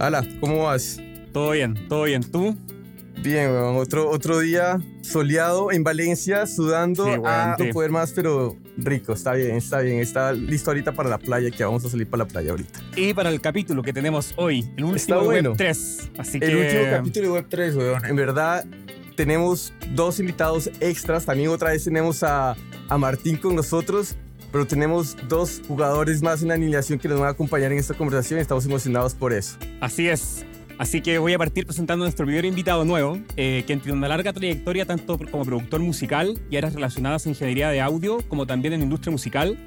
Hola, ¿cómo vas? Todo bien, todo bien. ¿Tú? Bien, weón. Otro, otro día soleado en Valencia, sudando Sí, weón, a no sí. poder más, pero rico. Está bien, está bien. Está listo ahorita para la playa, que vamos a salir para la playa ahorita. Y para el capítulo que tenemos hoy, el último Está de bueno. Web 3. Así El que último capítulo de Web3, weón. En verdad, tenemos dos invitados extras. También otra vez tenemos a, a Martín con nosotros. Pero tenemos dos jugadores más en la alineación que nos van a acompañar en esta conversación. Estamos emocionados por eso. Así es. Así que voy a partir presentando a nuestro primer invitado nuevo, eh, quien tiene una larga trayectoria tanto como productor musical y áreas relacionadas a ingeniería de audio, como también en industria musical.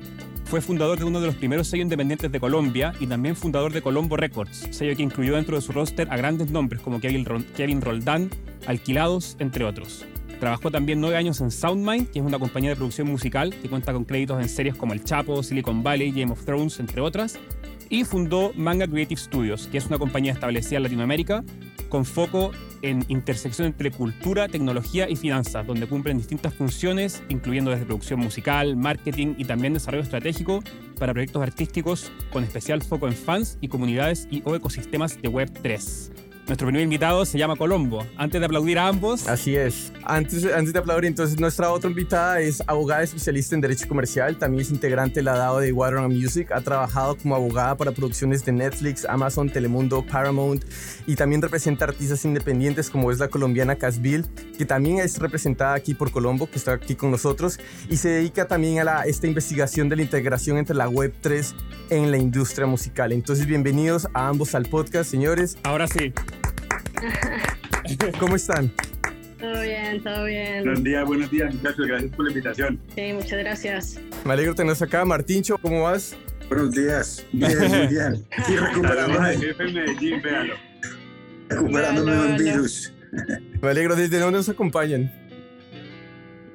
Fue fundador de uno de los primeros sellos independientes de Colombia y también fundador de Colombo Records, sello que incluyó dentro de su roster a grandes nombres como Kevin Roldán, Alquilados, entre otros. Trabajó también nueve años en Soundmind, que es una compañía de producción musical que cuenta con créditos en series como El Chapo, Silicon Valley, Game of Thrones, entre otras. Y fundó Manga Creative Studios, que es una compañía establecida en Latinoamérica con foco en intersección entre cultura, tecnología y finanzas, donde cumplen distintas funciones, incluyendo desde producción musical, marketing y también desarrollo estratégico para proyectos artísticos con especial foco en fans y comunidades y o ecosistemas de Web3. Nuestro primer invitado se llama Colombo. Antes de aplaudir a ambos, Así es. Antes, antes de aplaudir, entonces, nuestra otra invitada es abogada especialista en Derecho Comercial. También es integrante de la DAO de Water Music. Ha trabajado como abogada para producciones de Netflix, Amazon, Telemundo, Paramount. Y también representa artistas independientes como es la colombiana Casville, que también es representada aquí por Colombo, que está aquí con nosotros. Y se dedica también a la, esta investigación de la integración entre la Web3 en la industria musical. Entonces, bienvenidos a ambos al podcast, señores. ahora sí. ¿Cómo están? Todo bien, todo bien. Buenos días, buenos días, muchachos. Gracias por la invitación. Sí, muchas gracias. Me alegro de tenernos acá. Martincho, ¿cómo vas? Buenos días. Bien, muy bien. Aquí recuperándome, jefe en Medellín, véalo. recuperándome de un virus. Me alegro. ¿Desde dónde nos acompañan?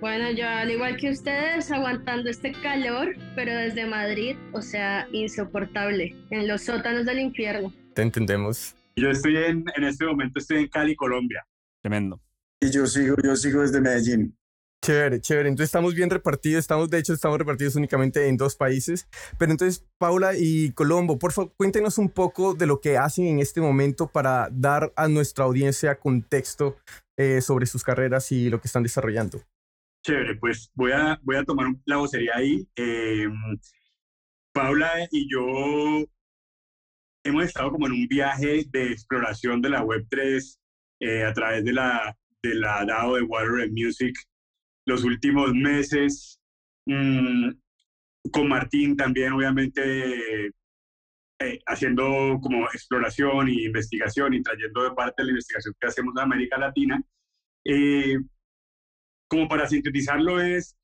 Bueno, yo al igual que ustedes, aguantando este calor, pero desde Madrid, o sea, insoportable, en los sótanos del infierno. Te entendemos. Yo estoy en, en este momento, estoy en Cali, Colombia. Tremendo. Y yo sigo, yo sigo desde Medellín. Chévere, chévere. Entonces estamos bien repartidos. Estamos, de hecho, estamos repartidos únicamente en dos países. Pero entonces, Paula y Colombo, por favor, cuéntenos un poco de lo que hacen en este momento para dar a nuestra audiencia contexto eh, sobre sus carreras y lo que están desarrollando. Chévere, pues voy a, voy a tomar la vocería ahí. Eh, Paula y yo hemos estado como en un viaje de exploración de la Web3 eh, a través de la, de la DAO de Water and Music los últimos meses. mm, con Martín también, obviamente, eh, haciendo como exploración e investigación y trayendo de parte de la investigación que hacemos en América Latina. Eh, como para sintetizarlo es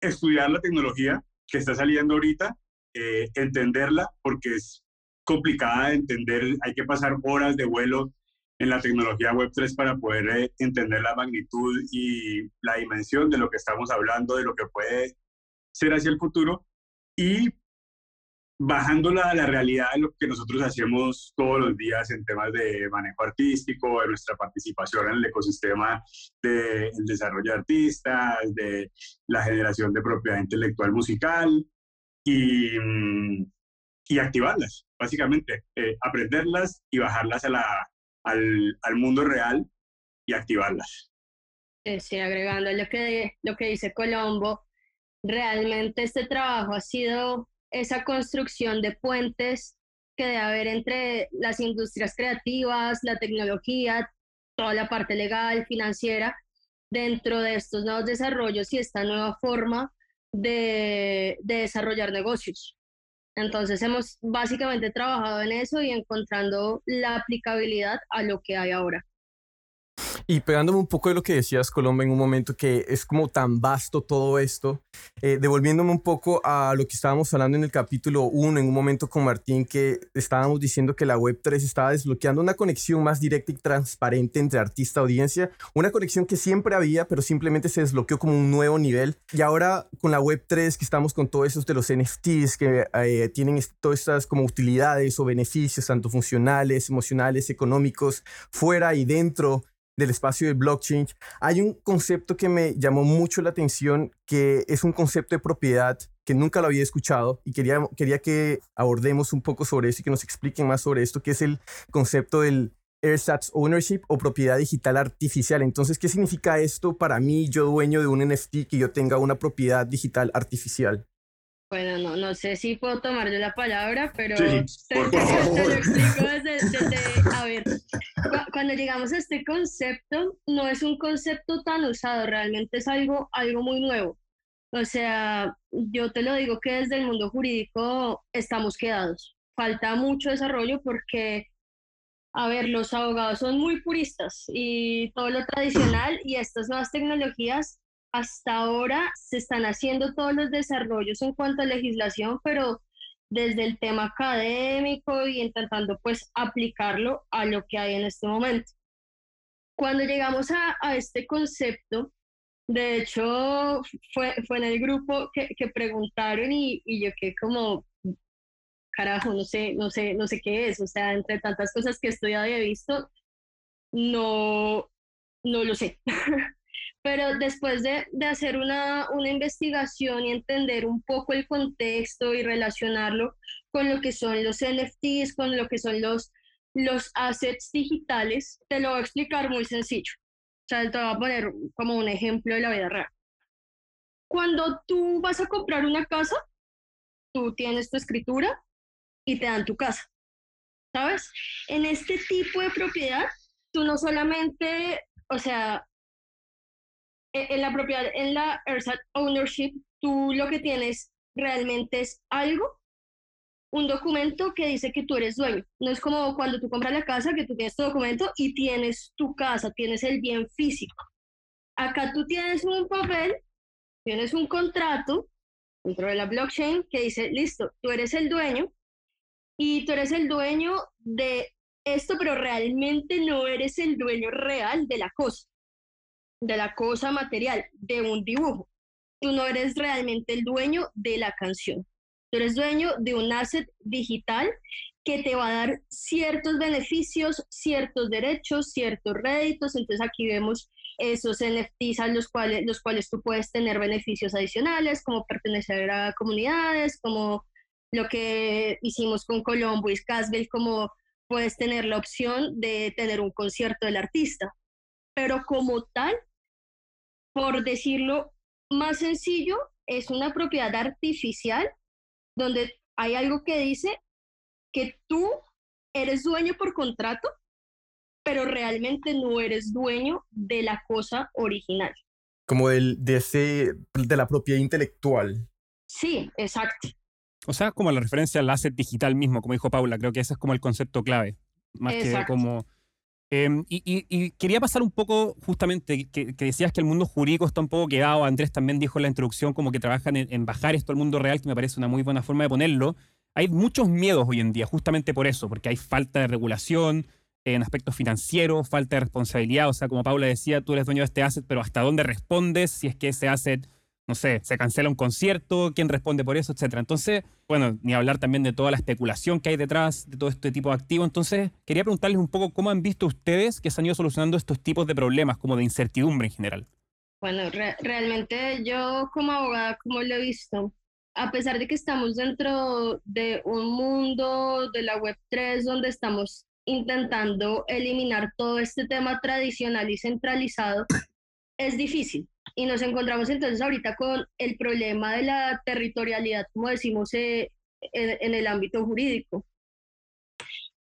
estudiar la tecnología que está saliendo ahorita, eh, entenderla, porque es complicada de entender, hay que pasar horas de vuelo en la tecnología Web3 para poder eh, entender la magnitud y la dimensión de lo que estamos hablando, de lo que puede ser hacia el futuro, y bajándola a la realidad de lo que nosotros hacemos todos los días en temas de manejo artístico, de nuestra participación en el ecosistema del desarrollo de artistas, de la generación de propiedad intelectual musical y, mm, y activarlas, básicamente, eh, aprenderlas y bajarlas a la, al, al mundo real y activarlas. Sí, sí, agregando lo que, lo que dice Colombo, realmente este trabajo ha sido esa construcción de puentes que debe haber entre las industrias creativas, la tecnología, toda la parte legal, financiera, dentro de estos nuevos desarrollos y esta nueva forma de, de desarrollar negocios. Entonces hemos básicamente trabajado en eso y encontrando la aplicabilidad a lo que hay ahora. Y pegándome un poco de lo que decías, Colombo, en un momento que es como tan vasto todo esto, eh, devolviéndome un poco a lo que estábamos hablando en el capítulo 1, en un momento con Martín, que estábamos diciendo que la Web3 estaba desbloqueando una conexión más directa y transparente entre artista y audiencia, una conexión que siempre había, pero simplemente se desbloqueó como un nuevo nivel. Y ahora con la Web3, que estamos con todos esos de los NFTs, que eh, tienen todas estas como utilidades o beneficios, tanto funcionales, emocionales, económicos, fuera y dentro del espacio del blockchain, hay un concepto que me llamó mucho la atención, que es un concepto de propiedad que nunca lo había escuchado y quería, quería que abordemos un poco sobre eso y que nos expliquen más sobre esto, que es el concepto del Airsats Ownership o propiedad digital artificial. Entonces, ¿qué significa esto para mí, yo dueño de un NFT, que yo tenga una propiedad digital artificial? Bueno, no, no sé si puedo tomar yo la palabra, pero Sí, te, por te- te favor. lo explico desde, desde- a ver, cuando llegamos a este concepto, no es un concepto tan usado, realmente es algo, algo muy nuevo. O sea, yo te lo digo que desde el mundo jurídico estamos quedados. Falta mucho desarrollo porque, a ver, los abogados son muy puristas y todo lo tradicional y estas nuevas tecnologías hasta ahora se están haciendo todos los desarrollos en cuanto a legislación, pero desde el tema académico y intentando pues aplicarlo a lo que hay en este momento. Cuando llegamos a, a este concepto, de hecho fue, fue en el grupo que, que preguntaron y, y yo que como, carajo, no sé, no sé, no sé qué es, o sea, entre tantas cosas que he estudiado y he visto, no, no lo sé. Pero después de, de hacer una, una investigación y entender un poco el contexto y relacionarlo con lo que son los NFTs, con lo que son los, los assets digitales, te lo voy a explicar muy sencillo. O sea, te voy a poner como un ejemplo de la vida real. Cuando tú vas a comprar una casa, tú tienes tu escritura y te dan tu casa. ¿Sabes? En este tipo de propiedad, tú no solamente, o sea, en la propiedad, en la Ownership, tú lo que tienes realmente es algo, un documento que dice que tú eres dueño. No es como cuando tú compras la casa, que tú tienes tu documento y tienes tu casa, tienes el bien físico. Acá tú tienes un papel, tienes un contrato dentro de la blockchain que dice, listo, tú eres el dueño y tú eres el dueño de esto, pero realmente no eres el dueño real de la cosa de la cosa material, de un dibujo. Tú no eres realmente el dueño de la canción. Tú eres dueño de un asset digital que te va a dar ciertos beneficios, ciertos derechos, ciertos réditos. Entonces aquí vemos esos NFTs a los cuales, los cuales tú puedes tener beneficios adicionales, como pertenecer a comunidades, como lo que hicimos con Colombo y Casbel, como puedes tener la opción de tener un concierto del artista. Pero como tal, por decirlo más sencillo, es una propiedad artificial donde hay algo que dice que tú eres dueño por contrato, pero realmente no eres dueño de la cosa original. Como del, de, ese, de la propiedad intelectual. Sí, exacto. O sea, como la referencia al asset digital mismo, como dijo Paula, creo que ese es como el concepto clave. Más que Exacto. como. Em, y, quería pasar un poco, justamente, que, que decías que el mundo jurídico está un poco quedado. Andrés también dijo en la introducción como que trabajan en, en bajar esto al mundo real, que me parece una muy buena forma de ponerlo. Hay muchos miedos hoy en día, justamente por eso, porque hay falta de regulación en aspectos financieros, falta de responsabilidad. O sea, como Paula decía, tú eres dueño de este asset, pero ¿hasta dónde respondes si es que ese asset no sé, se cancela un concierto, quién responde por eso, etcétera. Entonces, bueno, ni hablar también de toda la especulación que hay detrás de todo este tipo de activos. Entonces, quería preguntarles un poco cómo han visto ustedes que se han ido solucionando estos tipos de problemas, como de incertidumbre en general. Bueno, re- realmente yo como abogada, como lo he visto, a pesar de que estamos dentro de un mundo de la Web3 donde estamos intentando eliminar todo este tema tradicional y centralizado, es difícil. Y nos encontramos entonces ahorita con el problema de la territorialidad, como decimos, eh, en, en el ámbito jurídico.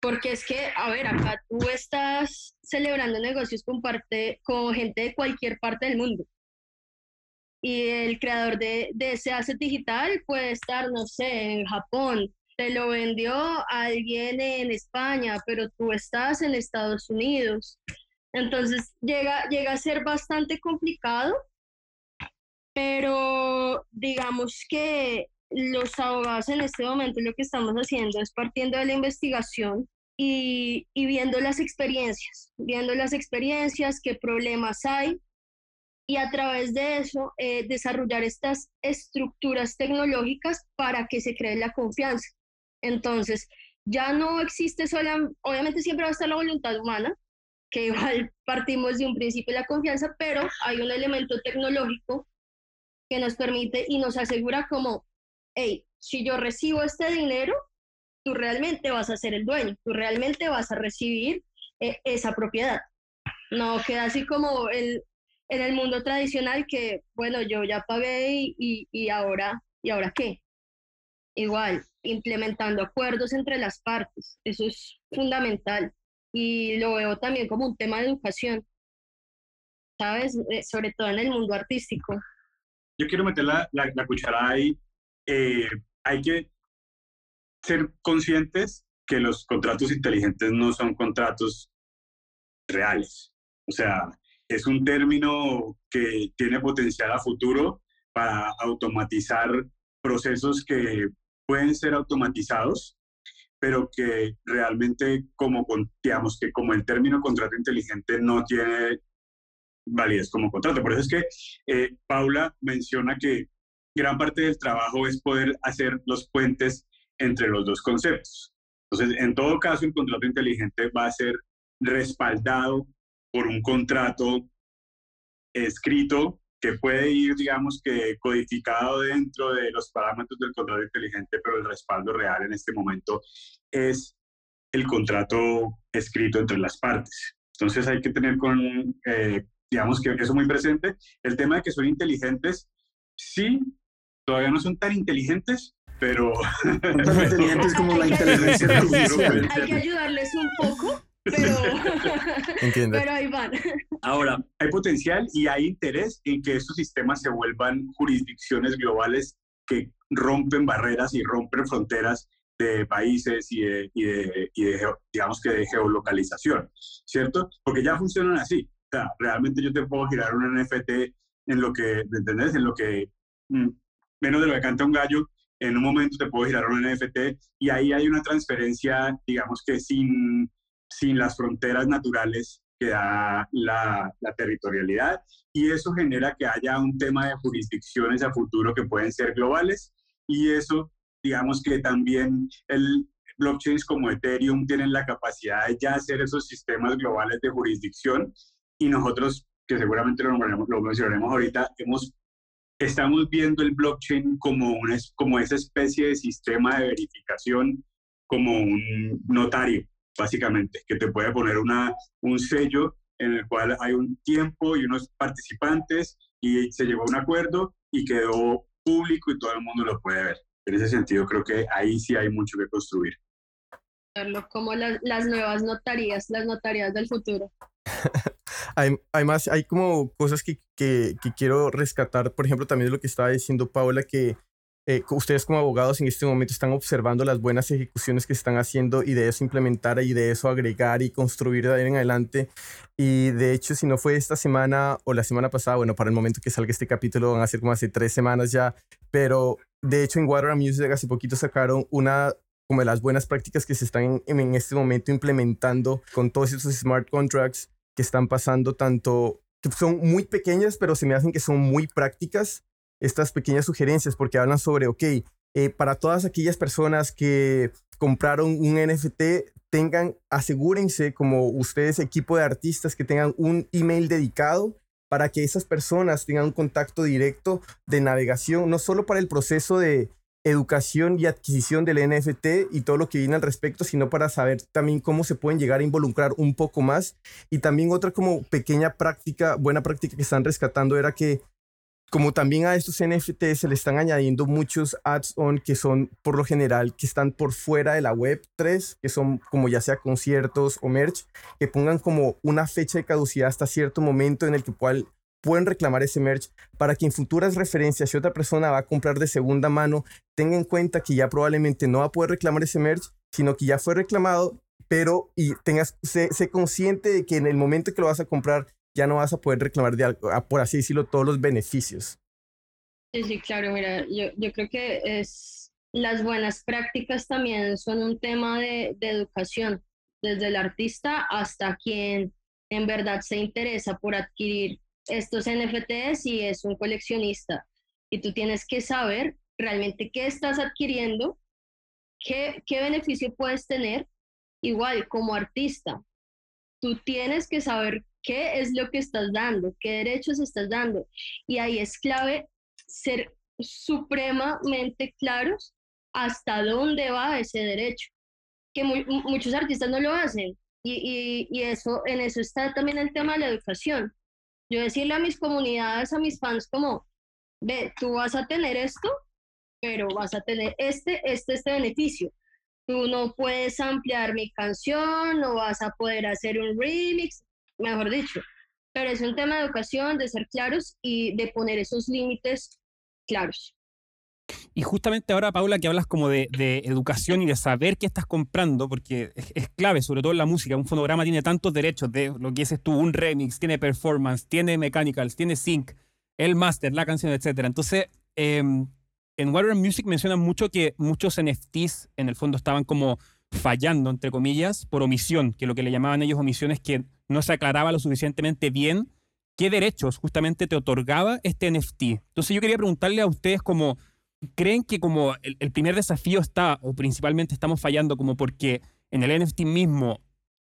Porque es que, a ver, acá tú estás celebrando negocios con, parte, con gente de cualquier parte del mundo. Y el creador de, de ese asset digital puede estar, no sé, en Japón. Te lo vendió alguien en España, pero tú estás en Estados Unidos. Entonces llega, llega a ser bastante complicado, pero digamos que los abogados en este momento lo que estamos haciendo es partiendo de la investigación y, y viendo las experiencias, viendo las experiencias, qué problemas hay y a través de eso eh, desarrollar estas estructuras tecnológicas para que se cree la confianza. Entonces, ya no existe sola, obviamente siempre va a estar la voluntad humana, que igual partimos de un principio de la confianza, pero hay un elemento tecnológico que nos permite y nos asegura como hey, si yo recibo este dinero, tú realmente vas a ser el dueño, tú realmente vas a recibir eh, esa propiedad. No queda así como el, en el mundo tradicional que, bueno, yo ya pagué y, y, ahora, ¿y ahora qué? Igual, implementando acuerdos entre las partes, eso es fundamental y lo veo también como un tema de educación, ¿sabes? Eh, sobre todo en el mundo artístico. Yo quiero meter la, la, cucharada ahí. Eh, hay que ser conscientes que los contratos inteligentes no son contratos reales. O sea, es un término que tiene potencial a futuro para automatizar procesos que pueden ser automatizados, pero que realmente como, digamos, que como el término contrato inteligente no tiene validez como contrato. Por eso es que eh, Paula menciona que gran parte del trabajo es poder hacer los puentes entre los dos conceptos. Entonces, en todo caso, el contrato inteligente va a ser respaldado por un contrato escrito que puede ir, digamos, que codificado dentro de los parámetros del contrato inteligente, pero el respaldo real en este momento es el contrato escrito entre las partes. Entonces hay que tener con, eh, digamos, que eso muy presente. El tema de que son inteligentes, sí, todavía no son tan inteligentes, pero... Tan inteligentes como la inteligencia artificial. Hay que ayudarles un poco pero, pero ahí van. Ahora, hay potencial y hay interés en que estos sistemas se vuelvan jurisdicciones globales que rompen barreras y rompen fronteras de países y de, y de, y de, digamos que de geolocalización, ¿cierto? Porque ya funcionan así. Sea, realmente yo te puedo girar un NFT en lo que, ¿me entendés? En lo que mm, menos de lo que canta un gallo, en un momento te puedo girar un NFT y ahí hay una transferencia, digamos que sin sin las fronteras naturales que da la, territorialidad y eso genera que haya un tema de jurisdicciones a futuro que pueden ser globales y eso, digamos que también el blockchains como Ethereum tienen la capacidad de ya hacer esos sistemas globales de jurisdicción y nosotros, que seguramente lo, lo mencionaremos ahorita, hemos, estamos viendo el blockchain como, una, como esa especie de sistema de verificación, como un notario básicamente, que te puede poner una, un sello en el cual hay un tiempo y unos participantes y se llegó a un acuerdo y quedó público y todo el mundo lo puede ver. En ese sentido, creo que ahí sí hay mucho que construir. Como las nuevas notarías, las notarías del futuro. Además, hay como cosas que, que, que, quiero rescatar, por ejemplo, también de lo que estaba diciendo Paula, que eh, ustedes como abogados en este momento están observando las buenas ejecuciones que están haciendo y de eso implementar y de eso agregar y construir de ahí en adelante. Y de hecho, si no fue esta semana o la semana pasada, bueno, para el momento que salga este capítulo van a ser como hace tres semanas ya, pero de hecho en Water Music hace poquito sacaron una como de las buenas prácticas que se están en, en este momento implementando con todos esos smart contracts que están pasando tanto que son muy pequeñas, pero se me hacen que son muy prácticas estas pequeñas sugerencias porque hablan sobre, ok, eh, para todas aquellas personas que compraron un NFT, tengan, asegúrense como ustedes, equipo de artistas, que tengan un email dedicado para que esas personas tengan un contacto directo de navegación, no solo para el proceso de educación y adquisición del NFT y todo lo que viene al respecto, sino para saber también cómo se pueden llegar a involucrar un poco más. Y también otra como pequeña práctica, buena práctica que están rescatando era que como también a estos NFTs se le están añadiendo muchos ads-on que son por lo general que están por fuera de la web 3, que son como ya sea conciertos o merch, que pongan como una fecha de caducidad hasta cierto momento en el que pueden reclamar ese merch para que en futuras referencias si otra persona va a comprar de segunda mano, tenga en cuenta que ya probablemente no va a poder reclamar ese merch, sino que ya fue reclamado, pero y tengas, sé, sé consciente de que en el momento que lo vas a comprar ya no vas a poder reclamar, de, ah, por así decirlo, todos los beneficios. Sí, sí, claro, mira, yo, yo creo que es, las buenas prácticas también son un tema de, de educación, desde el artista hasta quien en verdad se interesa por adquirir estos NFTs y es un coleccionista. Y tú tienes que saber realmente qué estás adquiriendo, qué, qué beneficio puedes tener, igual como artista. Tú tienes que saber qué es lo que estás dando, qué derechos estás dando. Y ahí es clave ser supremamente claros hasta dónde va ese derecho, que muchos artistas no lo hacen. Y, y, eso, en eso está también el tema de la educación. Yo decirle a mis comunidades, a mis fans, como, ve, tú vas a tener esto, pero vas a tener este, este, este beneficio. Tú no puedes ampliar mi canción, no vas a poder hacer un remix, mejor dicho. Pero es un tema de educación, de ser claros y de poner esos límites claros. Y justamente ahora, Paula, que hablas como de, educación y de saber qué estás comprando, porque es, clave, sobre todo en la música. Un fonograma tiene tantos derechos de lo que dices tú, un remix, tiene performance, tiene mechanicals, tiene sync, el master, la canción, etc. Entonces, em, en Warner Music mencionan mucho que muchos NFTs en el fondo estaban como fallando, entre comillas, por omisión, que lo que le llamaban ellos omisión es que no se aclaraba lo suficientemente bien qué derechos justamente te otorgaba este NFT. Entonces yo quería preguntarle a ustedes como ¿Creen que como el, primer desafío está, o principalmente estamos fallando como porque en el NFT mismo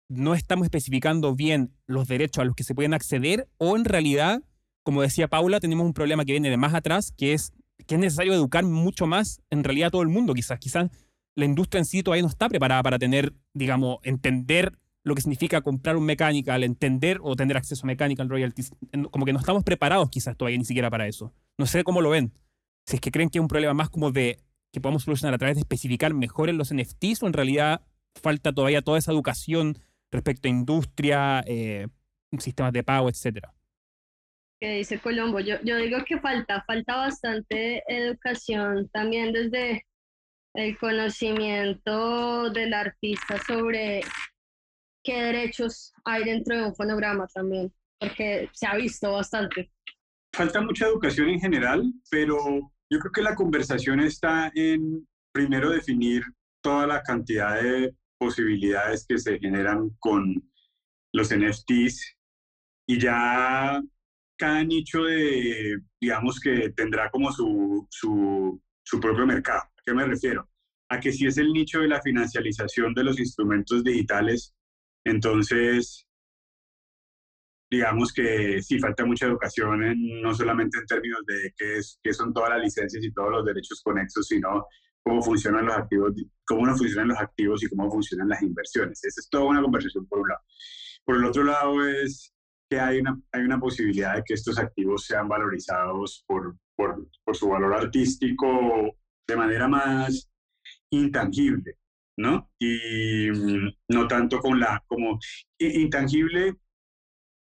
no estamos especificando bien los derechos a los que se pueden acceder, o en realidad, como decía Paula, tenemos un problema que viene de más atrás, que es que es necesario educar mucho más en realidad a todo el mundo, quizás. Quizás la industria en sí todavía no está preparada para tener, digamos, entender lo que significa comprar un mechanical, entender o tener acceso a mechanical royalties. Como que no estamos preparados quizás todavía ni siquiera para eso. No sé cómo lo ven si es que creen que es un problema más como de que podamos solucionar a través de especificar mejor en los NFTs o en realidad falta todavía toda esa educación respecto a industria, eh, sistemas de pago, etcétera. Que dice Colombo, yo, yo digo que falta, falta bastante educación también desde el conocimiento del artista sobre qué derechos hay dentro de un fonograma también, porque se ha visto bastante. Falta mucha educación en general, pero yo creo que la conversación está en primero definir toda la cantidad de posibilidades que se generan con los NFTs y ya cada nicho de, digamos que tendrá como su, su, su propio mercado. ¿A qué me refiero? A que si es el nicho de la financialización de los instrumentos digitales, entonces digamos que sí falta mucha educación, no solamente en términos de qué, es, qué son todas las licencias y todos los derechos conexos, sino cómo funcionan los activos, cómo no funcionan los activos y cómo funcionan las inversiones. Esa es toda una conversación por un lado. Por el otro lado es que hay una, hay una posibilidad de que estos activos sean valorizados por, por, por su valor artístico de manera más intangible, ¿no? Y mm, no tanto con la, como intangible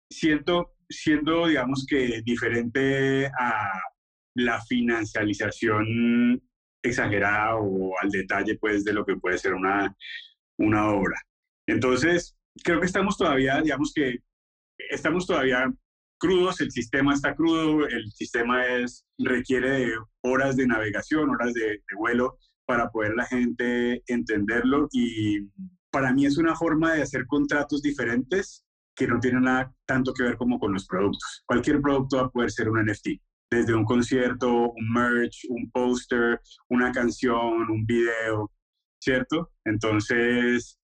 siento, siendo, digamos que diferente a la financialización exagerada o al detalle, pues, de lo que puede ser una, una obra. Entonces, creo que estamos todavía, digamos que estamos todavía crudos, el sistema está crudo, el sistema es, requiere de horas de navegación, horas de, de vuelo para poder la gente entenderlo y para mí es una forma de hacer contratos diferentes que no tiene nada tanto que ver como con los productos. Cualquier producto va a poder ser un NFT, desde un concierto, un merch, un póster, una canción, un video, ¿cierto? Entonces,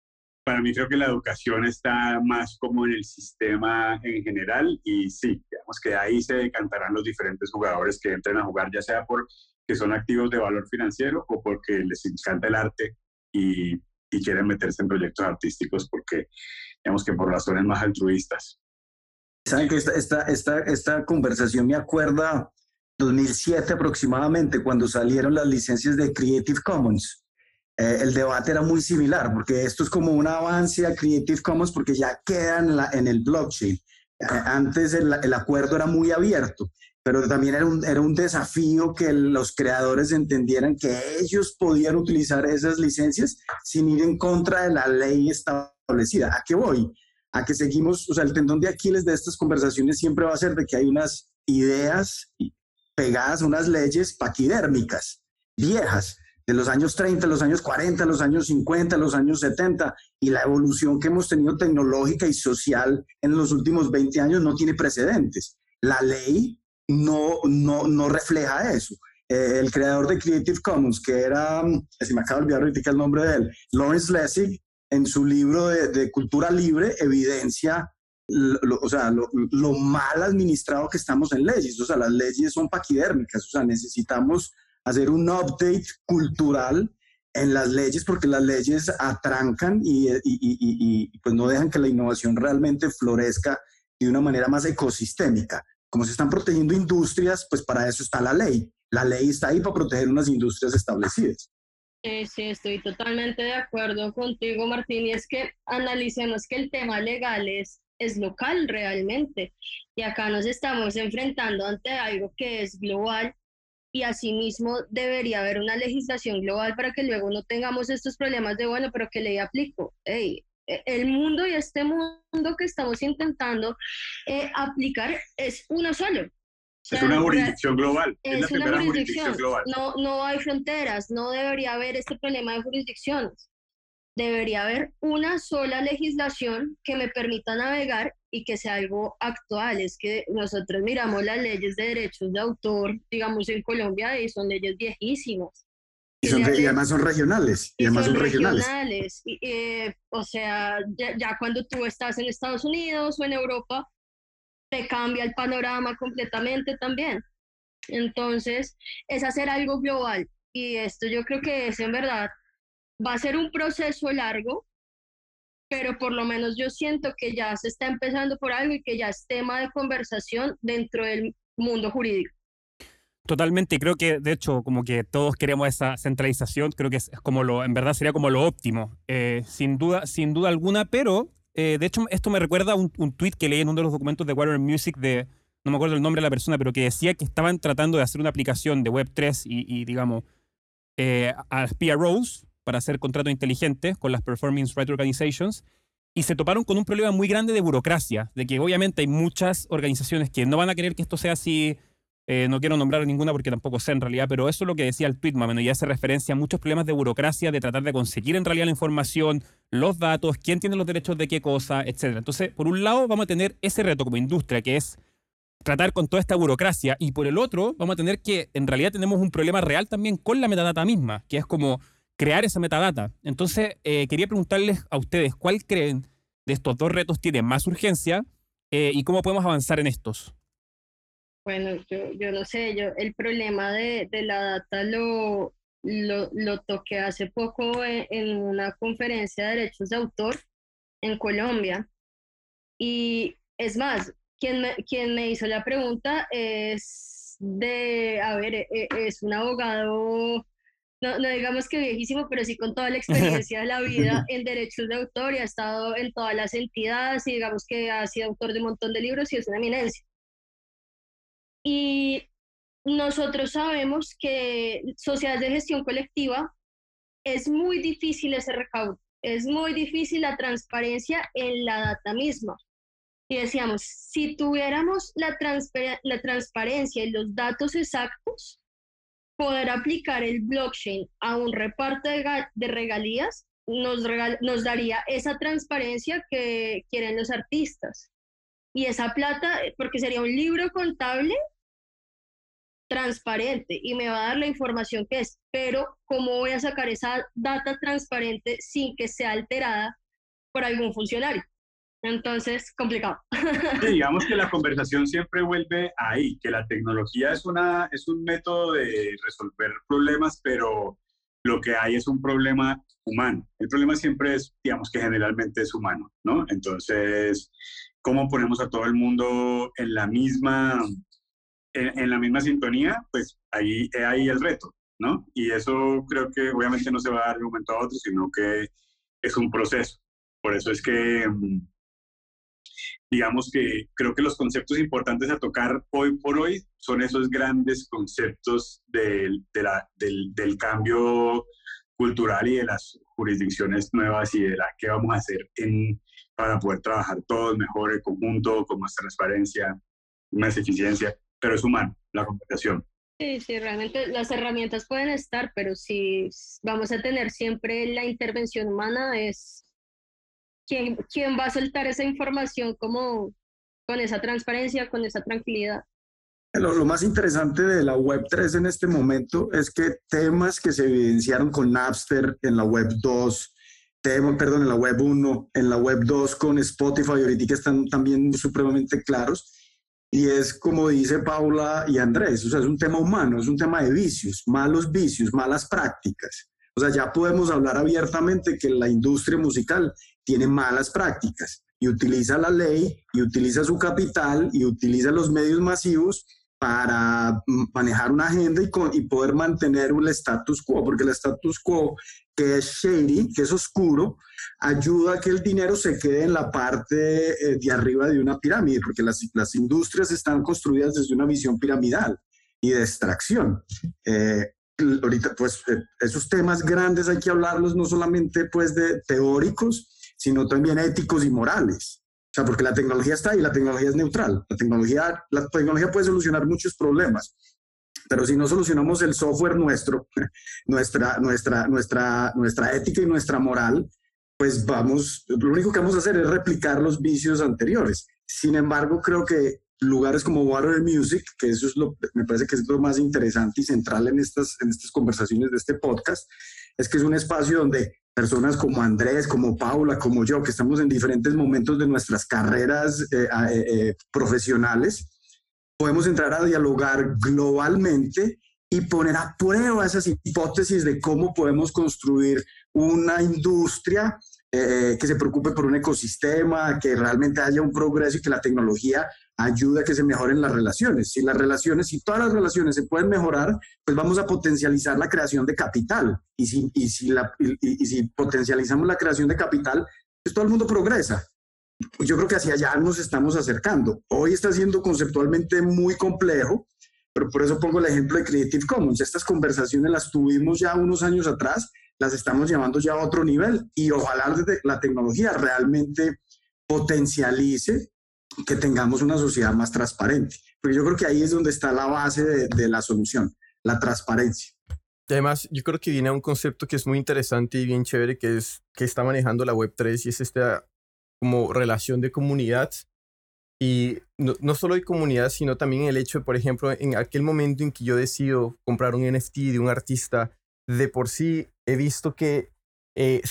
para mí creo que la educación está más como en el sistema en general y sí, digamos que ahí se decantarán los diferentes jugadores que entren a jugar, ya sea porque son activos de valor financiero o porque les encanta el arte y, y quieren meterse en proyectos artísticos porque digamos que por razones más altruistas. Saben que esta, esta, esta, esta conversación me acuerda 2007 aproximadamente, cuando salieron las licencias de Creative Commons. Eh, el debate era muy similar, porque esto es como un avance a Creative Commons porque ya quedan en, en el blockchain. Eh, antes el, el, acuerdo era muy abierto, pero también era un, era un desafío que los creadores entendieran que ellos podían utilizar esas licencias sin ir en contra de la ley establecida. ¿A qué voy? A que seguimos, o sea, el tendón de Aquiles de estas conversaciones siempre va a ser de que hay unas ideas pegadas a unas leyes paquidérmicas, viejas, de los años 30, los años 40, los años 50, los años 70, y la evolución que hemos tenido tecnológica y social en los últimos 20 años no tiene precedentes. La ley no, no, no refleja eso. Eh, el creador de Creative Commons, que era, si me acabo de olvidar ahorita el nombre de él, Lawrence Lessig, en su libro de, de, Cultura Libre, evidencia lo, o sea, lo, lo, mal administrado que estamos en leyes. O sea, las leyes son paquidérmicas, o sea, necesitamos hacer un update cultural en las leyes porque las leyes atrancan y, y, y, y, pues no dejan que la innovación realmente florezca de una manera más ecosistémica. Como se están protegiendo industrias, pues para eso está la ley. La ley está ahí para proteger unas industrias establecidas. Sí, sí, estoy totalmente de acuerdo contigo, Martín. Y es que analicemos que el tema legal es, es local realmente. Y acá nos estamos enfrentando ante algo que es global y asimismo debería haber una legislación global para que luego no tengamos estos problemas de, bueno, pero ¿qué ley aplico? E, el mundo y este mundo que estamos intentando eh, aplicar es uno solo. Es una jurisdicción global. Es, una jurisdicción. global. No, no hay fronteras, no debería haber este problema de jurisdicciones. Debería haber una sola legislación que me permita navegar y que sea algo actual. Es que nosotros miramos las leyes de derechos de autor, digamos en Colombia, y son leyes viejísimas. Y, son, además son regionales. Y, además son, regionales. Eh, o sea, ya, cuando tú estás en Estados Unidos o en Europa, te cambia el panorama completamente también. Entonces, es hacer algo global. Y esto yo creo que es en verdad, va a ser un proceso largo, pero por lo menos yo siento que ya se está empezando por algo y que ya es tema de conversación dentro del mundo jurídico. Totalmente, creo que de hecho como que todos queremos esa centralización, creo que es, como lo, en verdad sería como lo óptimo, eh, sin duda, sin duda alguna, pero eh, de hecho esto me recuerda a un, tweet que leí en uno de los documentos de Warner Music de, no me acuerdo el nombre de la persona, pero que decía que estaban tratando de hacer una aplicación de Web3 y, digamos, eh, a las PROs, para hacer contratos inteligentes con las Performance Right Organizations y se toparon con un problema muy grande de burocracia, de que obviamente hay muchas organizaciones que no van a querer que esto sea así. Eh, no quiero nombrar ninguna porque tampoco sé en realidad, pero eso es lo que decía el tweet, más o menos, y hace referencia a muchos problemas de burocracia, de tratar de conseguir en realidad la información, los datos, quién tiene los derechos de qué cosa, etc. Entonces, por un lado, vamos a tener ese reto como industria, que es tratar con toda esta burocracia, y por el otro, vamos a tener que, en realidad, tenemos un problema real también con la metadata misma, que es como crear esa metadata. Entonces, eh, quería preguntarles a ustedes, ¿cuál creen de estos dos retos tiene más urgencia eh, y cómo podemos avanzar en estos? Bueno, yo, yo no sé, yo el problema de, de la data lo, lo, lo, toqué hace poco en, en, una conferencia de derechos de autor en Colombia. Y es más, quien me, quien me hizo la pregunta es de, a ver, e, e, es un abogado no, digamos que viejísimo, pero sí con toda la experiencia de la vida en derechos de autor y ha estado en todas las entidades y digamos que ha sido autor de un montón de libros y es una eminencia. Y nosotros sabemos que sociedades de gestión colectiva es muy difícil ese recaudo, es muy difícil la transparencia en la data misma. Y decíamos, si tuviéramos la, la transparencia y los datos exactos, poder aplicar el blockchain a un reparto de, regalías nos, nos daría esa transparencia que quieren los artistas. Y esa plata, porque sería un libro contable transparente y me va a dar la información que es, pero ¿cómo voy a sacar esa data transparente sin que sea alterada por algún funcionario? Entonces, complicado. Digamos que la conversación siempre vuelve ahí, que la tecnología es, una, es un método de resolver problemas, pero lo que hay es un problema humano. El problema siempre es, digamos que generalmente es humano, ¿no? Entonces, ¿cómo ponemos a todo el mundo en la misma, en, la misma sintonía? Pues ahí, ahí el reto, ¿no? Y eso creo que obviamente no se va a dar de un momento a otro, sino que es un proceso. Por eso es que mm, digamos que creo que los conceptos importantes a tocar hoy por hoy son esos grandes conceptos del, del, cambio cultural y de las jurisdicciones nuevas y de la que vamos a hacer en, para poder trabajar todos mejor en conjunto, con más transparencia, más eficiencia, pero es humano la conversación. Sí, sí, realmente las herramientas pueden estar, pero si vamos a tener siempre la intervención humana es ¿quién, quién va a soltar esa información como con esa transparencia, con esa tranquilidad? Lo, lo, más interesante de la Web3 en este momento es que temas que se evidenciaron con Napster en la Web2, perdón, en la web 1, en la web 2 con Spotify, ahorita que están también supremamente claros. Y es como dice Paula y Andrés, o sea, es un tema humano, es un tema de vicios, malos vicios, malas prácticas. O sea, ya podemos hablar abiertamente que la industria musical tiene malas prácticas y utiliza la ley y utiliza su capital y utiliza los medios masivos para manejar una agenda y, y poder mantener el status quo, porque el status quo que es shady, que es oscuro, ayuda a que el dinero se quede en la parte eh, de arriba de una pirámide, porque las, las, industrias están construidas desde una visión piramidal y de extracción. Eh, ahorita, pues, eh, esos temas grandes hay que hablarlos no solamente, pues, de teóricos, sino también éticos y morales. O sea, porque la tecnología está ahí, la tecnología es neutral. La tecnología, la tecnología puede solucionar muchos problemas, pero si no solucionamos el software nuestro, nuestra, nuestra, nuestra, nuestra ética y nuestra moral, pues vamos, lo único que vamos a hacer es replicar los vicios anteriores. Sin embargo, creo que lugares como Water Music, que eso es lo, me parece que es lo más interesante y central en estas, en estas conversaciones de este podcast, es que es un espacio donde personas como Andrés, como Paula, como yo, que estamos en diferentes momentos de nuestras carreras eh, eh, eh, profesionales, podemos entrar a dialogar globalmente y poner a prueba esas hipótesis de cómo podemos construir una industria eh, que se preocupe por un ecosistema, que realmente haya un progreso y que la tecnología ayude a que se mejoren las relaciones. Si las relaciones, si todas las relaciones se pueden mejorar, pues vamos a potencializar la creación de capital. Y si, y si, la, y si potencializamos la creación de capital, pues todo el mundo progresa. Yo creo que hacia allá nos estamos acercando. Hoy está siendo conceptualmente muy complejo, pero por eso pongo el ejemplo de Creative Commons. Estas conversaciones las tuvimos ya unos años atrás, las estamos llevando ya a otro nivel y ojalá la tecnología realmente potencialice que tengamos una sociedad más transparente. Porque yo creo que ahí es donde está la base de, la solución, la transparencia. Además, yo creo que viene a un concepto que es muy interesante y bien chévere, que es que está manejando la Web3 y es esta como relación de comunidad. Y no, no, solo de comunidad, sino también el hecho de, por ejemplo, en aquel momento en que yo decido comprar un NFT de un artista, de por sí he visto que eh,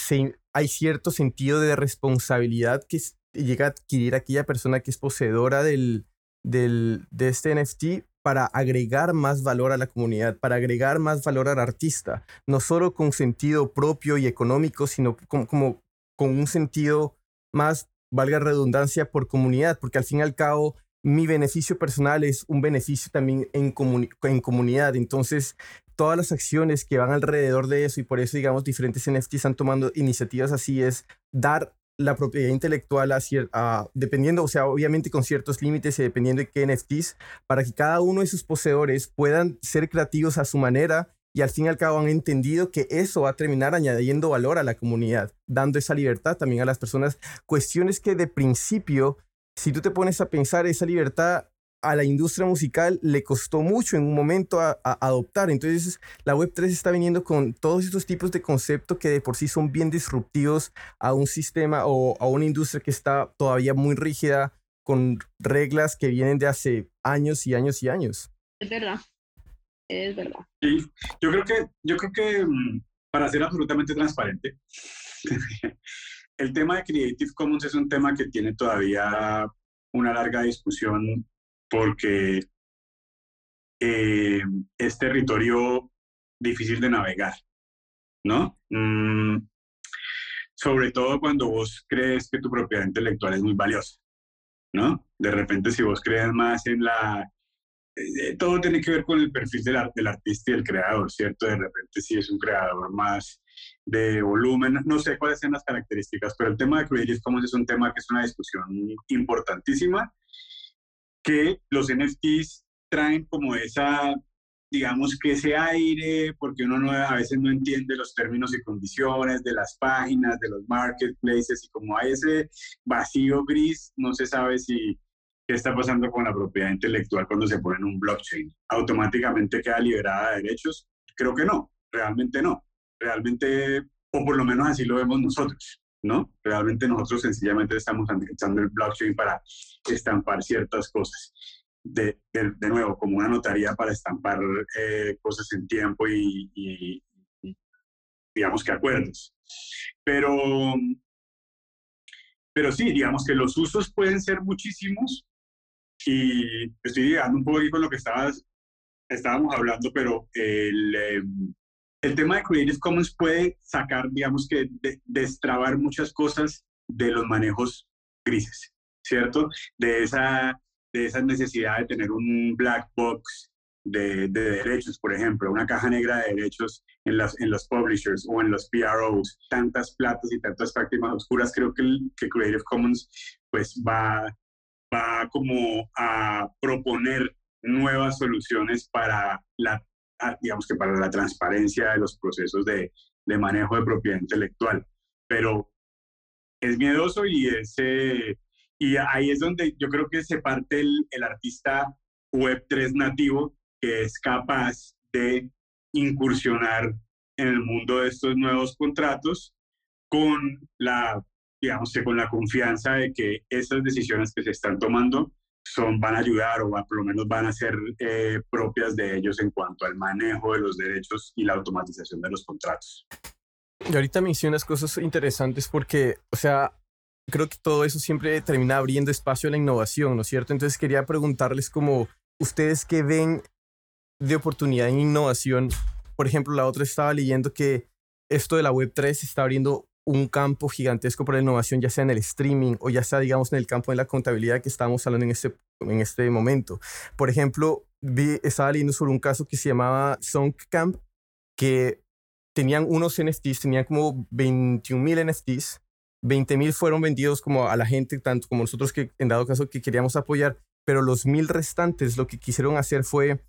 hay cierto sentido de responsabilidad que llega a adquirir aquella persona que es poseedora del, del, de este NFT para agregar más valor a la comunidad, para agregar más valor al artista, no solo con sentido propio y económico, sino como, como con un sentido más, valga redundancia, por comunidad, porque al fin y al cabo mi beneficio personal es un beneficio también en, en comunidad. Entonces, todas las acciones que van alrededor de eso y por eso, digamos, diferentes NFTs están tomando iniciativas así es dar la propiedad intelectual a, dependiendo, o sea, obviamente con ciertos límites y dependiendo de qué NFTs, para que cada uno de sus poseedores puedan ser creativos a su manera y al fin y al cabo han entendido que eso va a terminar añadiendo valor a la comunidad, dando esa libertad también a las personas. Cuestiones que de principio, si tú te pones a pensar, esa libertad a la industria musical le costó mucho en un momento a, adoptar. Entonces, la Web3 está viniendo con todos estos tipos de conceptos que de por sí son bien disruptivos a un sistema o a una industria que está todavía muy rígida, con reglas que vienen de hace años y años y años. Es verdad es verdad. Sí, yo creo que, yo creo que mm, para ser absolutamente transparente, el tema de Creative Commons es un tema que tiene todavía una larga discusión porque eh, es territorio difícil de navegar, ¿no? Mm, sobre todo cuando vos crees que tu propiedad intelectual es muy valiosa, ¿no? De repente si vos crees más en la eh, todo tiene que ver con el perfil del, del, artista y el creador, ¿cierto? De repente si es un creador más de volumen, no sé cuáles son las características, pero el tema de Creative Commons es un tema que es una discusión importantísima, que los NFTs traen como esa, digamos que ese aire, porque uno no, a veces no entiende los términos y condiciones de las páginas, de los marketplaces, y como hay ese vacío gris, no se sabe si ¿Qué está pasando con la propiedad intelectual cuando se pone en un blockchain? ¿Automáticamente queda liberada de derechos? Creo que no, realmente no. Realmente, o por lo menos así lo vemos nosotros, ¿no? Realmente nosotros sencillamente estamos utilizando el blockchain para estampar ciertas cosas. De, de, nuevo, como una notaría para estampar eh, cosas en tiempo y, y, digamos que acuerdos. Pero, pero sí, digamos que los usos pueden ser muchísimos y estoy llegando un poco aquí con lo que estabas, estábamos hablando, pero el, em, el tema de Creative Commons puede sacar, digamos que, destrabar muchas cosas de los manejos grises, ¿cierto? De esa, de esa necesidad de tener un black box de, de, derechos, por ejemplo, una caja negra de derechos en, las, en los publishers o en los PROs, tantas platas y tantas prácticas oscuras, creo que, que Creative Commons pues va, va como a proponer nuevas soluciones para la digamos que para la transparencia de los procesos de, de manejo de propiedad intelectual. Pero es miedoso y, ese, y ahí es donde yo creo que se parte el, el artista Web3 nativo que es capaz de incursionar en el mundo de estos nuevos contratos con la, digamos con la confianza de que esas decisiones que se están tomando son, van a ayudar o por lo menos van a ser eh, propias de ellos en cuanto al manejo de los derechos y la automatización de los contratos. Y ahorita mencionas cosas interesantes porque, o sea, creo que todo eso siempre termina abriendo espacio a la innovación, ¿no es cierto? Entonces quería preguntarles como ustedes que ven de oportunidad en innovación. Por ejemplo, la otra estaba leyendo que esto de la Web3 está abriendo un campo gigantesco para la innovación, ya sea en el streaming o ya sea, digamos, en el campo de la contabilidad que estábamos hablando en este, en este momento. Por ejemplo, vi, estaba leyendo sobre un caso que se llamaba Camp que tenían unos NFTs, tenían como 21 mil NFTs, 20 mil fueron vendidos como a la gente, tanto como nosotros que en dado caso que queríamos apoyar, pero los mil restantes lo que quisieron hacer fue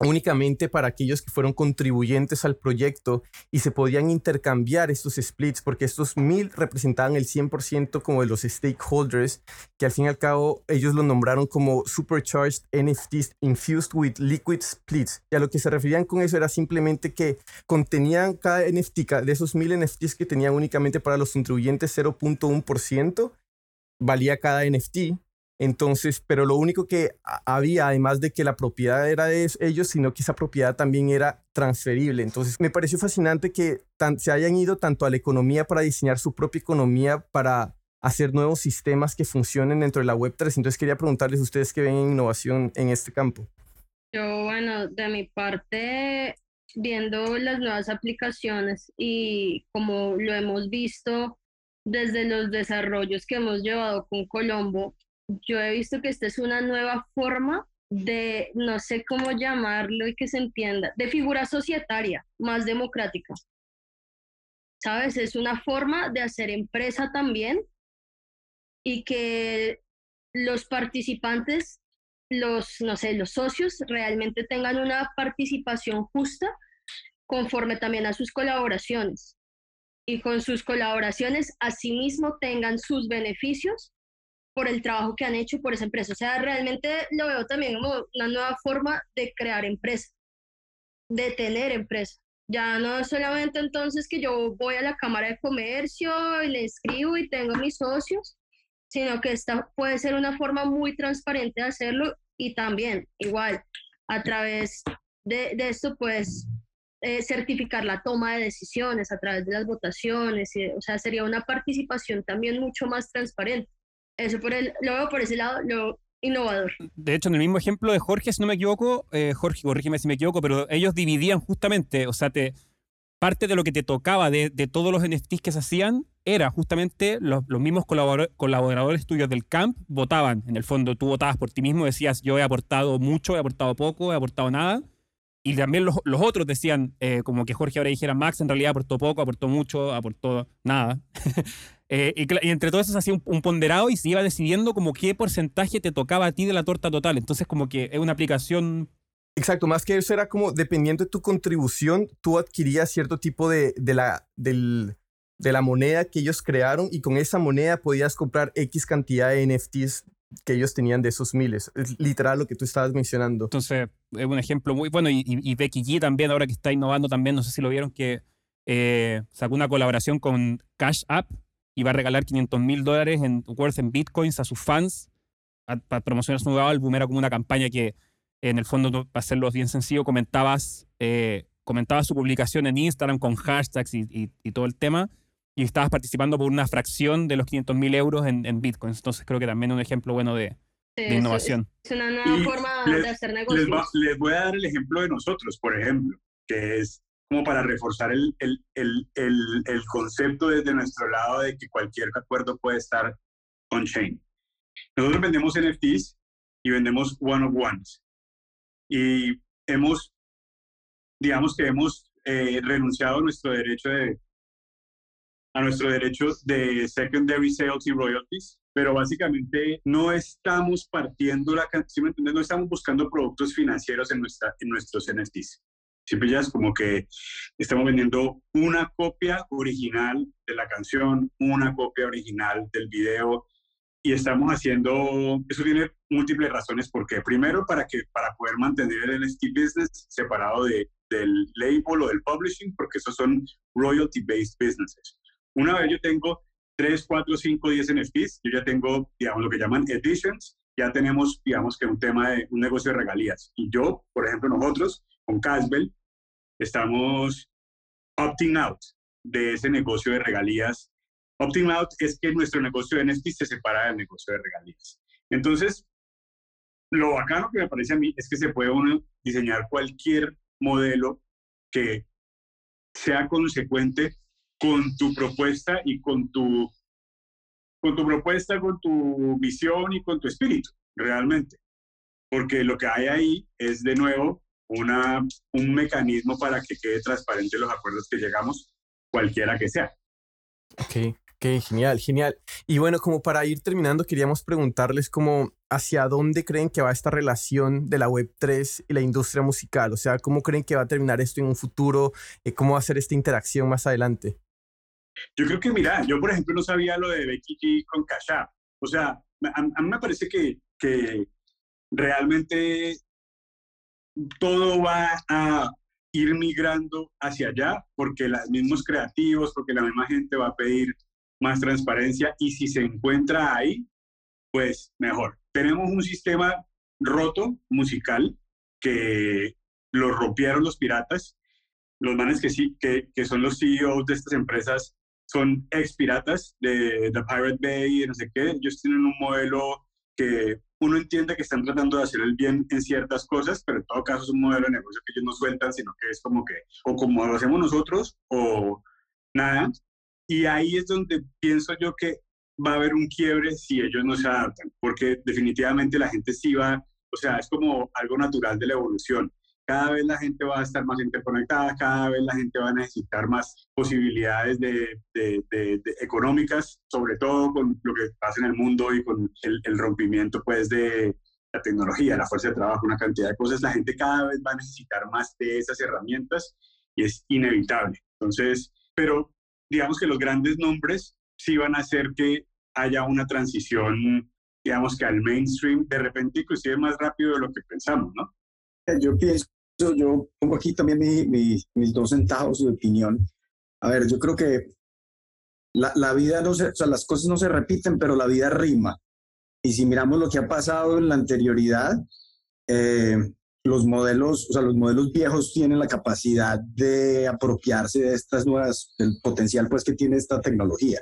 únicamente para aquellos que fueron contribuyentes al proyecto y se podían intercambiar estos splits porque estos mil representaban el 100% como de los stakeholders que al fin y al cabo ellos lo nombraron como supercharged NFTs infused with liquid splits. Y a lo que se referían con eso era simplemente que contenían cada NFT de esos mil NFTs que tenían únicamente para los contribuyentes 0.1% valía cada NFT entonces, pero lo único que había, además de que la propiedad era de ellos, sino que esa propiedad también era transferible. Entonces, me pareció fascinante que se hayan ido tanto a la economía para diseñar su propia economía, para hacer nuevos sistemas que funcionen dentro de la Web3. Entonces, quería preguntarles a ustedes qué ven innovación en este campo. Yo, bueno, de mi parte, viendo las nuevas aplicaciones y como lo hemos visto desde los desarrollos que hemos llevado con Colombo, yo he visto que esta es una nueva forma de, no sé cómo llamarlo y que se entienda, de figura societaria, más democrática. ¿Sabes? Es una forma de hacer empresa también y que los participantes, los, no sé, los socios realmente tengan una participación justa conforme también a sus colaboraciones. Y con sus colaboraciones, asimismo, tengan sus beneficios por el trabajo que han hecho por esa empresa. O sea, realmente lo veo también como una nueva forma de crear empresa, de tener empresa. Ya no solamente entonces que yo voy a la Cámara de Comercio y le escribo y tengo mis socios, sino que esta puede ser una forma muy transparente de hacerlo y también igual a través de, de esto pues eh, certificar la toma de decisiones a través de las votaciones, o sea, sería una participación también mucho más transparente. Eso por el, lo veo por ese lado, lo innovador. De hecho, en el mismo ejemplo de Jorge, si no me equivoco, eh, Jorge, corrígeme si me equivoco, pero ellos dividían justamente, o sea, te, parte de lo que te tocaba de, de todos los NFTs que se hacían era justamente los, los mismos colaboradores tuyos del camp votaban. En el fondo, tú votabas por ti mismo, decías, yo he aportado mucho, he aportado poco, he aportado nada. Y también los, los otros decían, eh, como que Jorge ahora dijera, Max en realidad aportó poco, aportó mucho, aportó nada. Eh, y, entre todo eso se hacía un, ponderado y se iba decidiendo como qué porcentaje te tocaba a ti de la torta total. Entonces como que es una aplicación... Exacto, más que eso era como dependiendo de tu contribución, tú adquirías cierto tipo de, de la, del, de la moneda que ellos crearon y con esa moneda podías comprar X cantidad de NFTs que ellos tenían de esos miles. Es literal lo que tú estabas mencionando. Entonces, es un ejemplo muy bueno. Y, y, Becky G también, ahora que está innovando también, no sé si lo vieron, que eh, sacó una colaboración con Cash App, iba a regalar 500 mil dólares en worth en bitcoins a sus fans para promocionar su nuevo álbum. Era como una campaña que, en el fondo, para hacerlo bien sencillo, comentabas eh, comentaba su publicación en Instagram con hashtags y, todo el tema, y estabas participando por una fracción de los 500 mil euros en, en bitcoins. Entonces creo que también es un ejemplo bueno de, innovación. Es, una nueva forma de hacer negocios. Les, voy a dar el ejemplo de nosotros, por ejemplo, que es como para reforzar el, el, el, el, concepto desde nuestro lado de que cualquier acuerdo puede estar on-chain. Nosotros vendemos NFTs y vendemos one-of-ones. Y hemos, digamos que hemos eh, renunciado a nuestro derecho de a nuestro derecho de secondary sales y royalties, pero básicamente no estamos partiendo la ¿sí No estamos buscando productos financieros en, nuestra, en nuestros NFTs. Siempre ya es como que estamos vendiendo una copia original de la canción, una copia original del video, y estamos haciendo, eso tiene múltiples razones, porque primero para, que, para poder mantener el NFT business separado de, del label o del publishing, porque esos son royalty-based businesses. Una vez yo tengo 3, 4, 5, 10 NFTs, yo ya tengo, digamos, lo que llaman editions, ya tenemos, digamos, que un tema de un negocio de regalías. Y yo, por ejemplo, nosotros, con Casbel, estamos opting out de ese negocio de regalías Opting out es que nuestro negocio de NFT se separa del negocio de regalías. Entonces, lo bacano que me parece a mí es que se puede uno diseñar cualquier modelo que sea consecuente con tu propuesta y con tu, con tu propuesta, con tu visión y con tu espíritu, realmente. Porque lo que hay ahí es, de nuevo, una, un mecanismo para que quede transparente los acuerdos que llegamos, cualquiera que sea. Ok. Ok, genial, genial. Y bueno, como para ir terminando, queríamos preguntarles como hacia dónde creen que va esta relación de la Web3 y la industria musical. O sea, ¿cómo creen que va a terminar esto en un futuro? Eh, ¿Cómo va a ser esta interacción más adelante? Yo creo que, mira, yo por ejemplo no sabía lo de Becky G con Kasha. O sea, a, mí me parece que, que realmente todo va a ir migrando hacia allá porque los mismos creativos, porque la misma gente va a pedir más transparencia y si se encuentra ahí, pues mejor. Tenemos un sistema roto musical que lo rompieron los piratas. Los manes que sí, que, que son los CEOs de estas empresas son ex piratas de The Pirate Bay y no sé qué. Ellos tienen un modelo que uno entiende que están tratando de hacer el bien en ciertas cosas, pero en todo caso es un modelo de negocio que ellos no sueltan, sino que es como que o como lo hacemos nosotros o nada. Y ahí es donde pienso yo que va a haber un quiebre si ellos no se adaptan, porque definitivamente la gente sí va, o sea, es como algo natural de la evolución. Cada vez la gente va a estar más interconectada, cada vez la gente va a necesitar más posibilidades de, de, económicas, sobre todo con lo que pasa en el mundo y con el, el rompimiento pues de la tecnología, la fuerza de trabajo, una cantidad de cosas. La gente cada vez va a necesitar más de esas herramientas y es inevitable. Entonces, pero digamos que los grandes nombres sí van a hacer que haya una transición, digamos que al mainstream, de repente inclusive más rápido de lo que pensamos, ¿no? Yo pienso, yo pongo aquí también mis dos centavos de opinión. A ver, yo creo que la, la vida no se, o sea, las cosas no se repiten, pero la vida rima. Y si miramos lo que ha pasado en la anterioridad, eh, los modelos, o sea, los modelos viejos tienen la capacidad de apropiarse de estas nuevas, del potencial pues que tiene esta tecnología.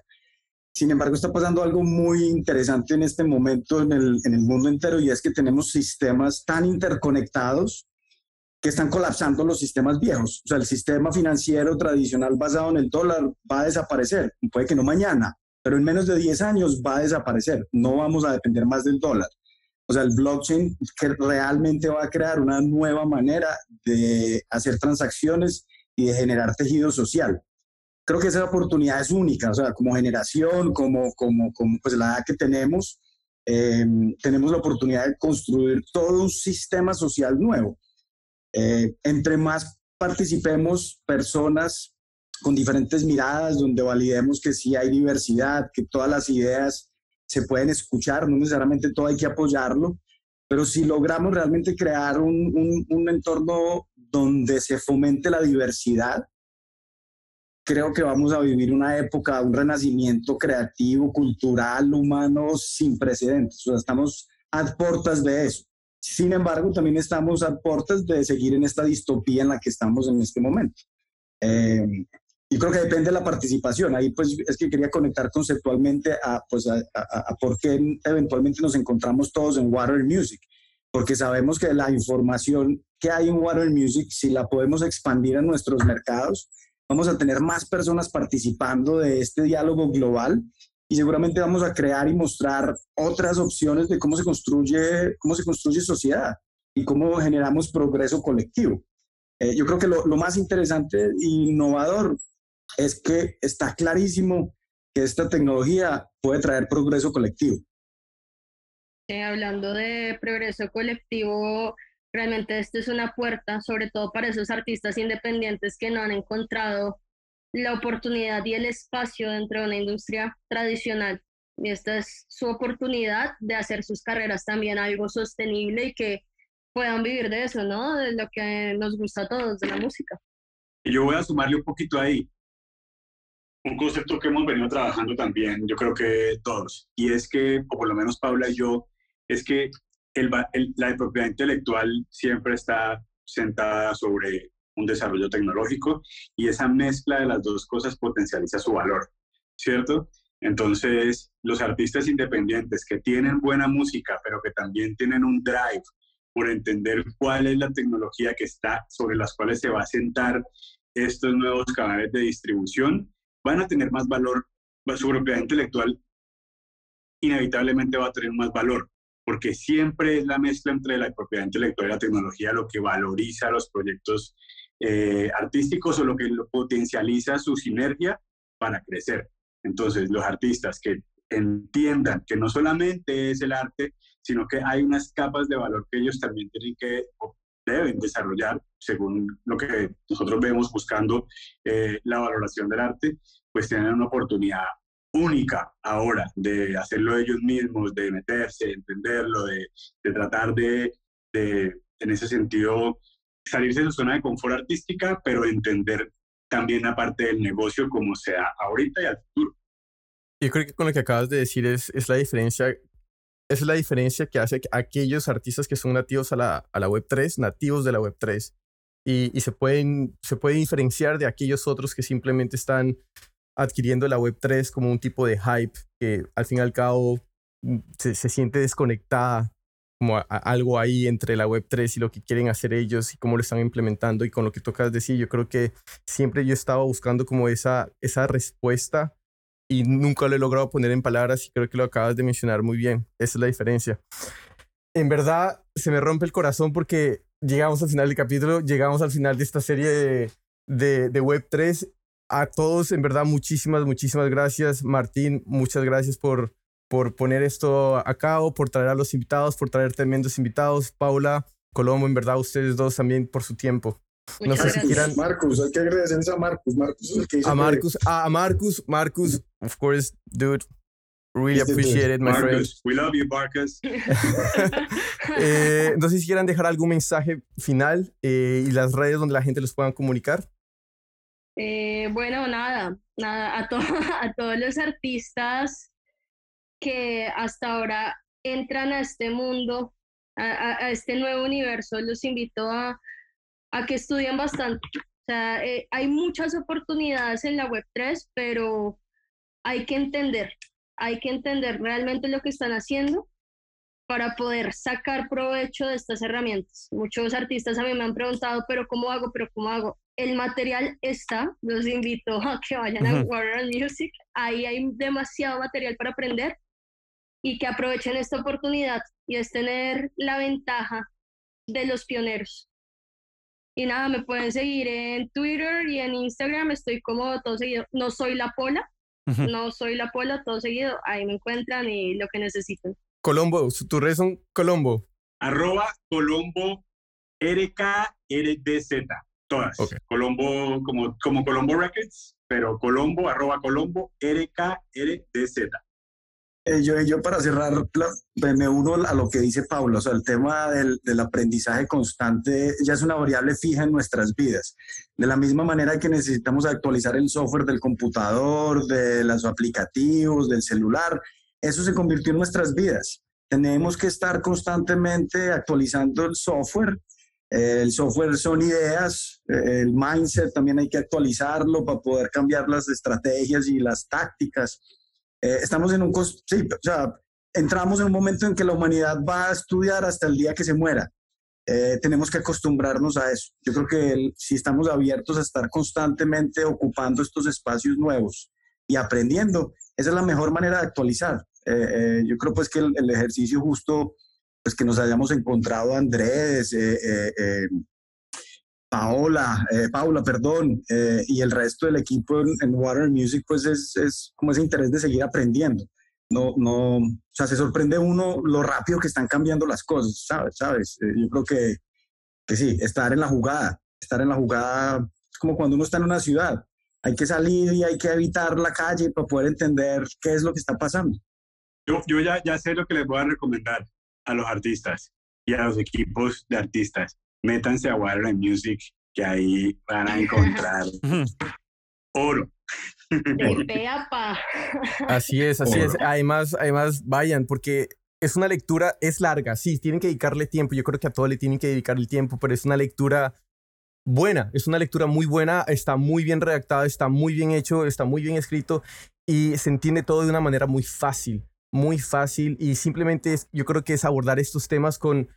Sin embargo, está pasando algo muy interesante en este momento en el, en el mundo entero y es que tenemos sistemas tan interconectados que están colapsando los sistemas viejos. O sea, el sistema financiero tradicional basado en el dólar va a desaparecer. Puede que no mañana, pero en menos de 10 años va a desaparecer. No vamos a depender más del dólar. O sea, el blockchain que realmente va a crear una nueva manera de hacer transacciones y de generar tejido social. Creo que esa oportunidad es única, o sea, como generación, como, como, como pues la edad que tenemos, em, tenemos la oportunidad de construir todo un sistema social nuevo. Eh, entre más participemos personas con diferentes miradas, donde validemos que sí hay diversidad, que todas las ideas se pueden escuchar, no necesariamente todo hay que apoyarlo, pero si logramos realmente crear un, un, entorno donde se fomente la diversidad, creo que vamos a vivir una época, un renacimiento creativo, cultural, humano sin precedentes. O sea, estamos a puertas de eso. Sin embargo, también estamos a puertas de seguir en esta distopía en la que estamos en este momento. Eh, creo que depende de la participación. Ahí pues es que quería conectar conceptualmente a, pues, a, a, por qué eventualmente nos encontramos todos en Water Music. Porque sabemos que la información que hay en Water Music, si la podemos expandir a nuestros mercados, vamos a tener más personas participando de este diálogo global y seguramente vamos a crear y mostrar otras opciones de cómo se construye, cómo se construye sociedad y cómo generamos progreso colectivo. Eh, yo creo que lo, lo, más interesante e innovador es que está clarísimo que esta tecnología puede traer progreso colectivo. hablando de progreso colectivo, realmente esta es una puerta, sobre todo para esos artistas independientes que no han encontrado la oportunidad y el espacio dentro de una industria tradicional. Y esta es su oportunidad de hacer sus carreras también algo sostenible y que puedan vivir de eso, ¿no? De lo que nos gusta a todos, de la música. Yo voy a sumarle un poquito ahí un concepto que hemos venido trabajando también, yo creo que todos, y es que, o por lo menos Paula y yo, es que el, la propiedad intelectual siempre está sentada sobre un desarrollo tecnológico y esa mezcla de las dos cosas potencializa su valor, ¿cierto? Entonces, los artistas independientes que tienen buena música, pero que también tienen un drive por entender cuál es la tecnología que está sobre las cuales se va a sentar estos nuevos canales de distribución, van a tener más valor, su propiedad intelectual inevitablemente va a tener más valor, porque siempre es la mezcla entre la propiedad intelectual y la tecnología lo que valoriza los proyectos eh, artísticos o lo que potencializa su sinergia para crecer. Entonces, los artistas que entiendan que no solamente es el arte, sino que hay unas capas de valor que ellos también tienen que deben desarrollar según lo que nosotros vemos buscando eh, la valoración del arte, pues tienen una oportunidad única ahora de hacerlo ellos mismos, de meterse, entenderlo, de, de tratar de, de, en ese sentido, salirse de su zona de confort artística, pero entender también la parte del negocio como sea ahorita y al futuro. Yo creo que con lo que acabas de decir es, es la diferencia es la diferencia que hace aquellos artistas que son nativos a la, a la Web3, nativos de la Web3, y, y, se, pueden, se puede diferenciar de aquellos otros que simplemente están adquiriendo la Web3 como un tipo de hype que al fin y al cabo mm, se, se siente desconectada como algo ahí entre la Web3 y lo que quieren hacer ellos y cómo lo están implementando y con lo que tocas decir, yo creo que siempre yo estaba buscando como esa, esa respuesta y nunca lo he logrado poner en palabras y creo que lo acabas de mencionar muy bien. Esa es la diferencia. En verdad, se me rompe el corazón porque llegamos al final del capítulo, llegamos al final de esta serie de, de, de Web3. A todos, en verdad, muchísimas, muchísimas gracias. Martín, muchas gracias por, por poner esto a cabo, por traer a los invitados, por traer tremendos invitados. Paula, Colombo, en verdad, ustedes dos también por su tiempo. No sé si quieran. Marcus, hay que agradecerles a Marcus. Marcus es el que dice A Marcus, a Marcus, Marcus, of course, dude. Really appreciate it, my Marcus, friend. We love you, Marcus. eh, no sé si quieran dejar algún mensaje final eh, y las redes donde la gente los puedan comunicar. Eh, bueno, nada, nada a, to a todos los artistas que hasta ahora entran a este mundo, a, a, este nuevo universo, los invito a, a que estudien bastante. O sea, eh, hay muchas oportunidades en la Web3, pero hay que entender, hay que entender realmente lo que están haciendo para poder sacar provecho de estas herramientas. Muchos artistas a mí me han preguntado, pero ¿cómo hago? ¿Pero cómo hago? El material está, los invito a que vayan a Warner Music, ahí hay demasiado material para aprender y que aprovechen esta oportunidad y es tener la ventaja de los pioneros. Y nada, me pueden seguir en Twitter y en Instagram, estoy como todo seguido. No soy la pola, uh -huh. no soy la pola, todo seguido. Ahí me encuentran y lo que necesiten. Colombo, tu red son Colombo. Arroba Colombo RKRDZ, todas. Okay. Colombo como, como Colombo Records, pero Colombo, arroba Colombo RKRDZ. Eh, yo, yo para cerrar, me uno a lo que dice Pablo, o sea, el tema del, del, aprendizaje constante ya es una variable fija en nuestras vidas. De la misma manera que necesitamos actualizar el software del computador, de los aplicativos, del celular, eso se convirtió en nuestras vidas. tenemos que estar constantemente actualizando el software. El software son ideas, el mindset también hay que actualizarlo para poder cambiar las estrategias y las tácticas. Eh, estamos en un, sí, o sea, entramos en un momento en que la humanidad va a estudiar hasta el día que se muera. Eh, tenemos que acostumbrarnos a eso. Yo creo que si estamos abiertos a estar constantemente ocupando estos espacios nuevos y aprendiendo, esa es la mejor manera de actualizar. Eh, yo creo pues que el, el, ejercicio justo, pues que nos hayamos encontrado Andrés, Paola, Paula, perdón, y el resto del equipo en, en Water Music, pues es, es como ese interés de seguir aprendiendo no, no, o sea, se sorprende uno lo rápido que están cambiando las cosas, ¿sabes? ¿Sabes? Eh, yo creo que, que sí, estar en la jugada, estar en la jugada es como cuando uno está en una ciudad, hay que salir y hay que evitar la calle para poder entender qué es lo que está pasando. Yo, yo ya, ya sé lo que les voy a recomendar a los artistas y a los equipos de artistas. Métanse a Water Music, que ahí van a encontrar oro. Así es, así es. Además, además, vayan, porque es una lectura, es larga, sí, tienen que dedicarle tiempo. Yo creo que a todo le tienen que dedicar el tiempo, pero es una lectura buena, es una lectura muy buena, está muy bien redactada, está muy bien hecho, está muy bien escrito y se entiende todo de una manera muy fácil, muy fácil y simplemente es, yo creo que es abordar estos temas con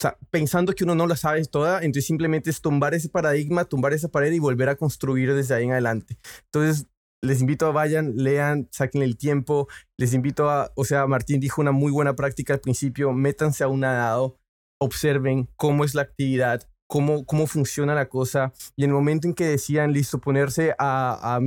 sea, pensando que uno no la sabe toda, entonces simplemente es tumbar ese paradigma, tumbar esa pared y volver a construir desde ahí en adelante. Entonces, les invito a vayan, lean, saquen el tiempo. Les invito a, o sea, Martín dijo una muy buena práctica al principio, métanse a un nadado, observen cómo es la actividad, cómo, cómo funciona la cosa. Y en el momento en que decían, listo, ponerse a, a,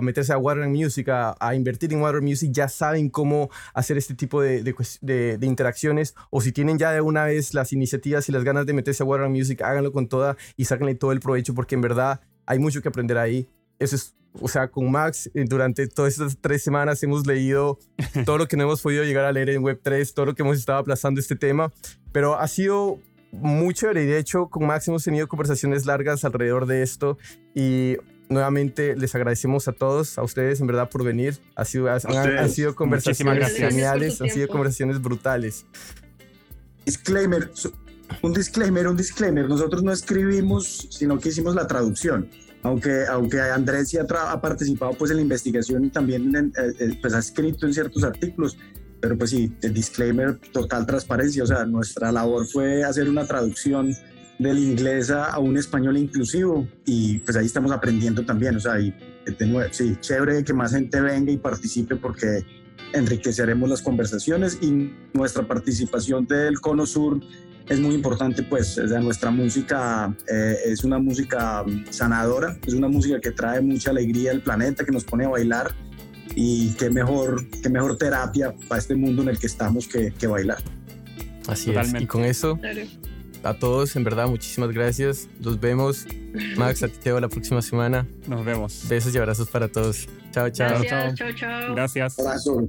meterse a Water Music, a, a, invertir en Water Music, ya saben cómo hacer este tipo de, de, de, interacciones. O si tienen ya de una vez las iniciativas y las ganas de meterse a Water Music, háganlo con toda y sáquenle todo el provecho, porque en verdad hay mucho que aprender ahí. Eso es o sea, con Max, eh, durante todas estas tres semanas hemos leído todo lo que no hemos podido llegar a leer en Web3, todo lo que hemos estado aplazando este tema, pero ha sido muy chévere y de hecho con Max hemos tenido conversaciones largas alrededor de esto y nuevamente les agradecemos a todos, a ustedes en verdad por venir. Ha sido, han, sido conversaciones geniales, han sido conversaciones brutales. Disclaimer, un disclaimer, un disclaimer. Nosotros no escribimos, sino que hicimos la traducción. Aunque, aunque Andrés sí ha, participado pues en la investigación y también eh, eh, pues ha escrito en ciertos artículos, pero pues sí, el disclaimer, total transparencia, o sea, nuestra labor fue hacer una traducción del inglés a, un español inclusivo y pues ahí estamos aprendiendo también, o sea, y de nuevo, sí, chévere que más gente venga y participe porque enriqueceremos las conversaciones y nuestra participación del Cono Sur es muy importante, pues, o sea, nuestra música eh, es una música sanadora, es una música que trae mucha alegría al planeta, que nos pone a bailar y qué mejor, qué mejor terapia para este mundo en el que estamos que, que bailar. Así es. Y con eso, a todos, en verdad, muchísimas gracias. Los vemos. Max, a ti te veo la próxima semana. Nos vemos. Besos y abrazos para todos. Chao, chao. Gracias, chao, chao. Gracias. Abrazo.